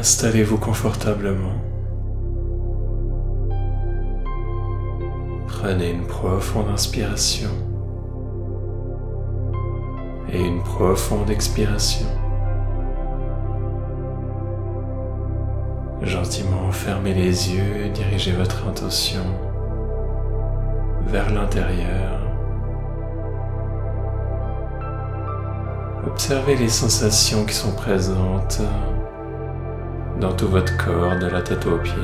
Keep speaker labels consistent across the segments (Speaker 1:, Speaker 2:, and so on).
Speaker 1: Installez-vous confortablement. Prenez une profonde inspiration et une profonde expiration. Gentiment fermez les yeux et dirigez votre intention vers l'intérieur. Observez les sensations qui sont présentes dans tout votre corps, de la tête aux pieds.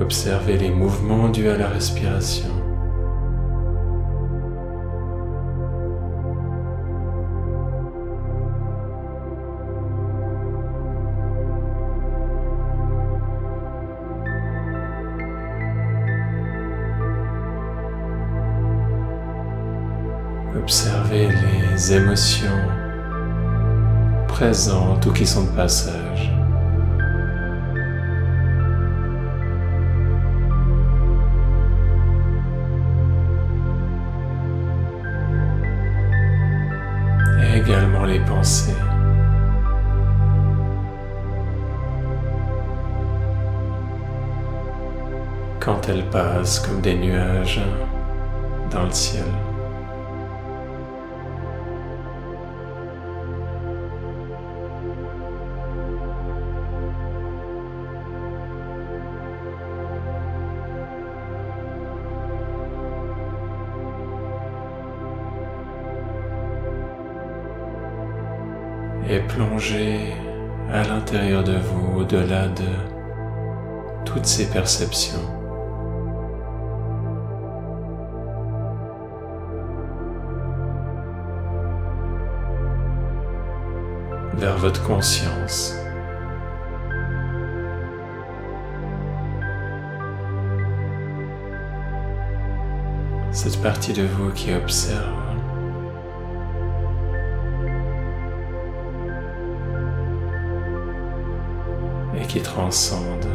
Speaker 1: Observez les mouvements dus à la respiration. Observez les émotions présentes ou qui sont de passage. Et également les pensées. Quand elles passent comme des nuages dans le ciel. Et plongez à l'intérieur de vous, au-delà de toutes ces perceptions. vers votre conscience. Cette partie de vous qui observe qui transcende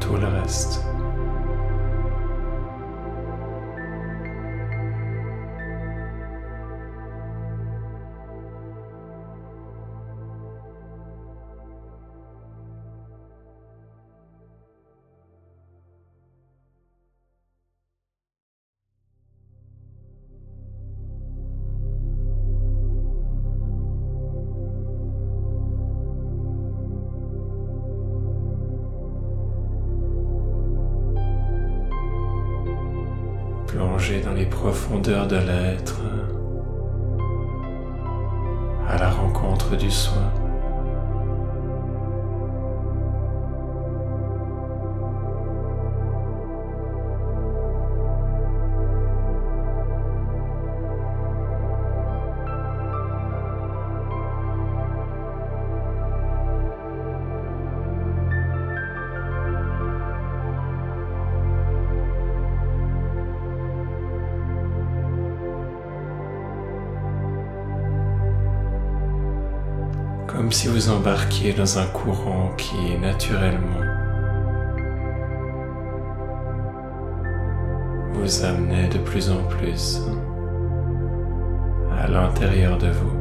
Speaker 1: tout le reste. Dans les profondeurs de l'être à la rencontre du soi. Comme si vous embarquiez dans un courant qui naturellement vous amenait de plus en plus à l'intérieur de vous,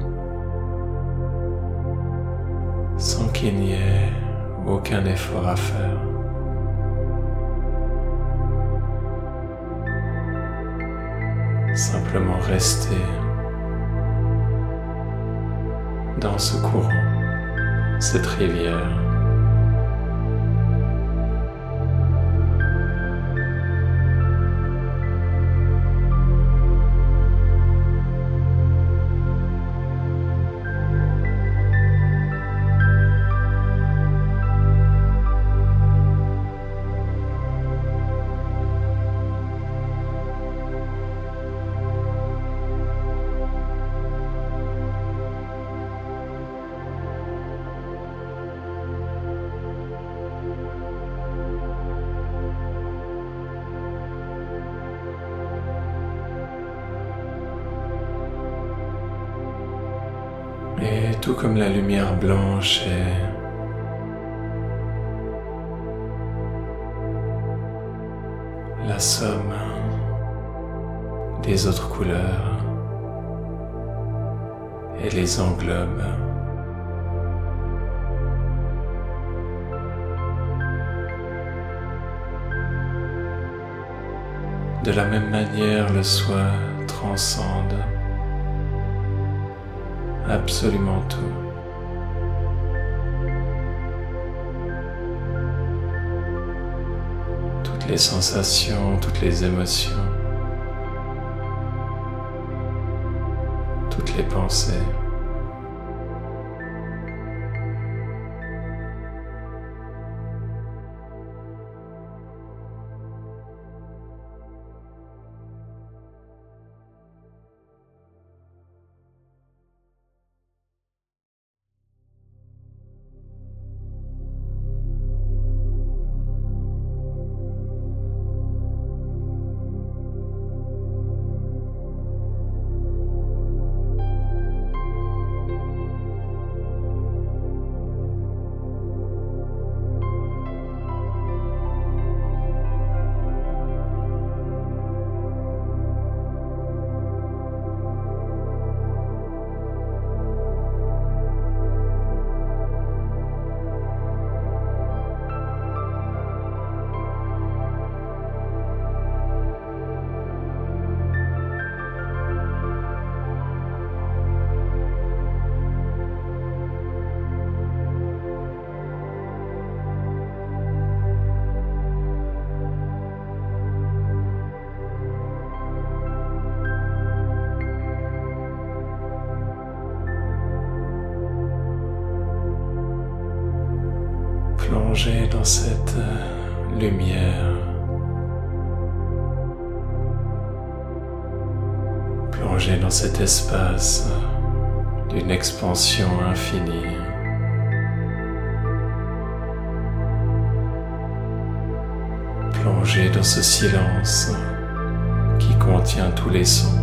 Speaker 1: sans qu'il n'y ait aucun effort à faire. Simplement rester dans ce courant, cette rivière. Tout comme la lumière blanche est la somme des autres couleurs et les englobe. De la même manière, le soi transcende absolument tout. Toutes les sensations, toutes les émotions, toutes les pensées. Plongez dans cette euh, lumière. Plongez dans cet espace d'une expansion infinie. Plongez dans ce silence qui contient tous les sons.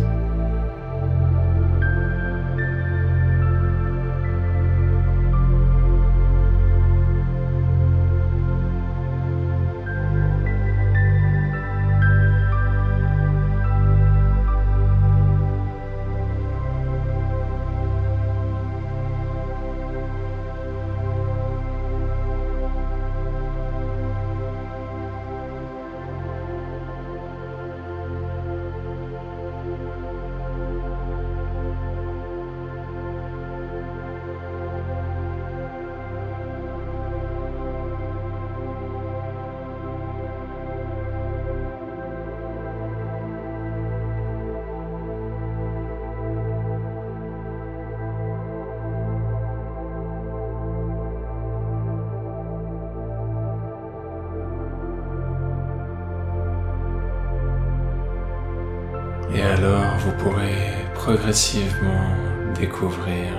Speaker 1: Progressivement découvrir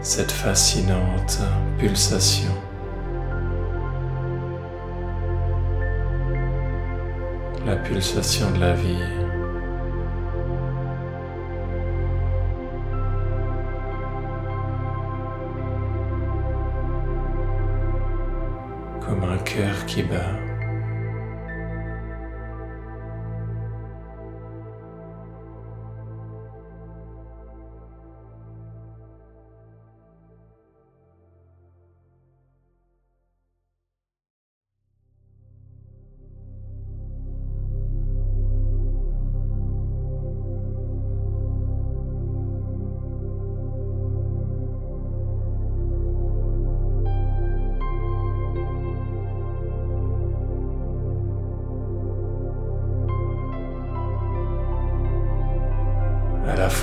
Speaker 1: cette fascinante pulsation. La pulsation de la vie. Comme un cœur qui bat.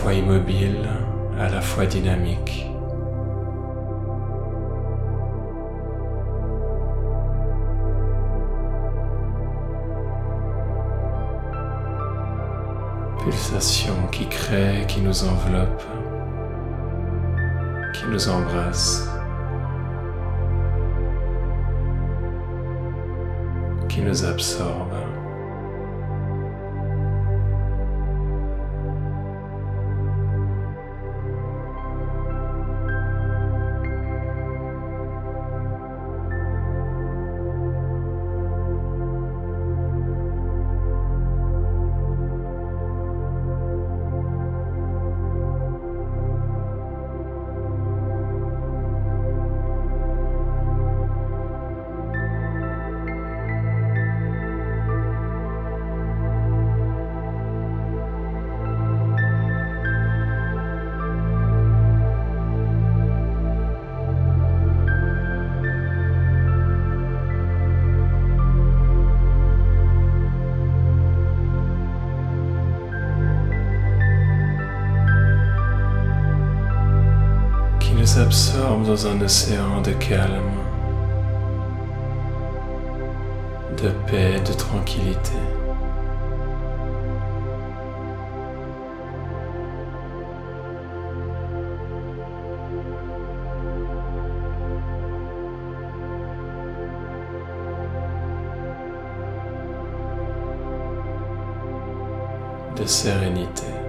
Speaker 1: Fois immobile, à la fois dynamique. Pulsation qui crée, qui nous enveloppe, qui nous embrasse, qui nous absorbe. Vous absorbe dans un océan de calme, de paix, de tranquillité. de sérénité.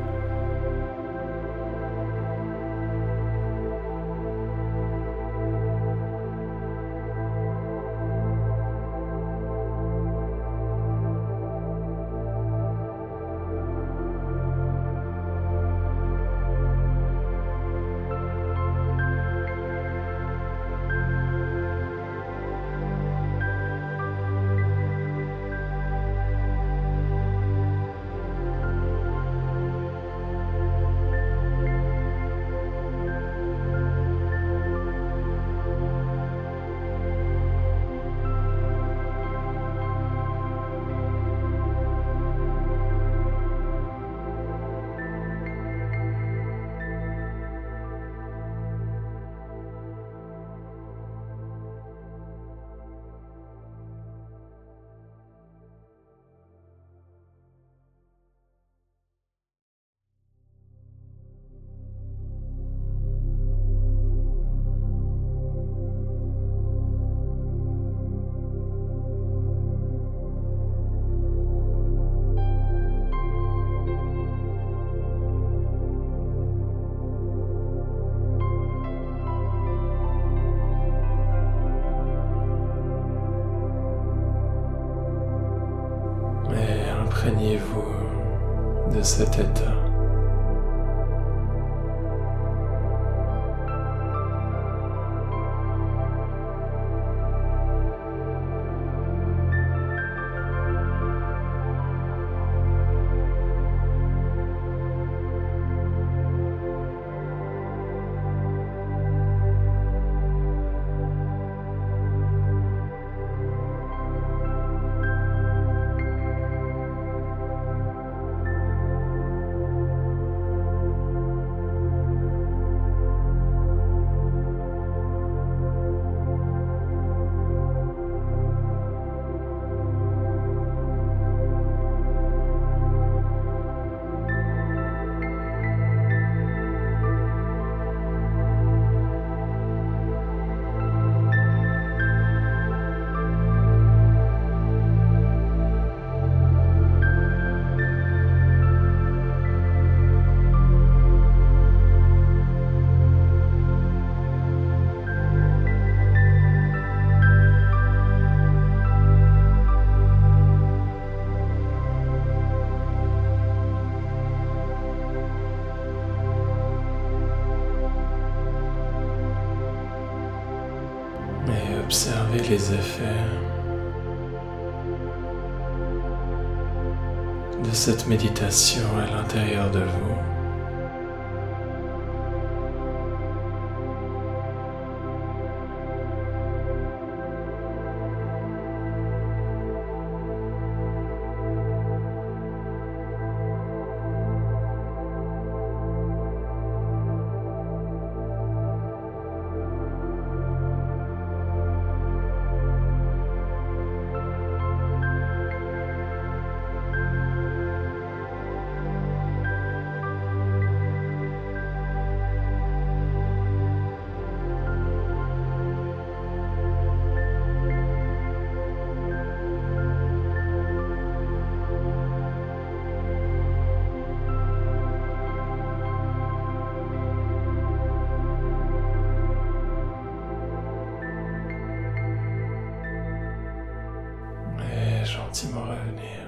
Speaker 1: De cet état. Observez les effets de cette méditation à l'intérieur de vous. Gentiment revenir.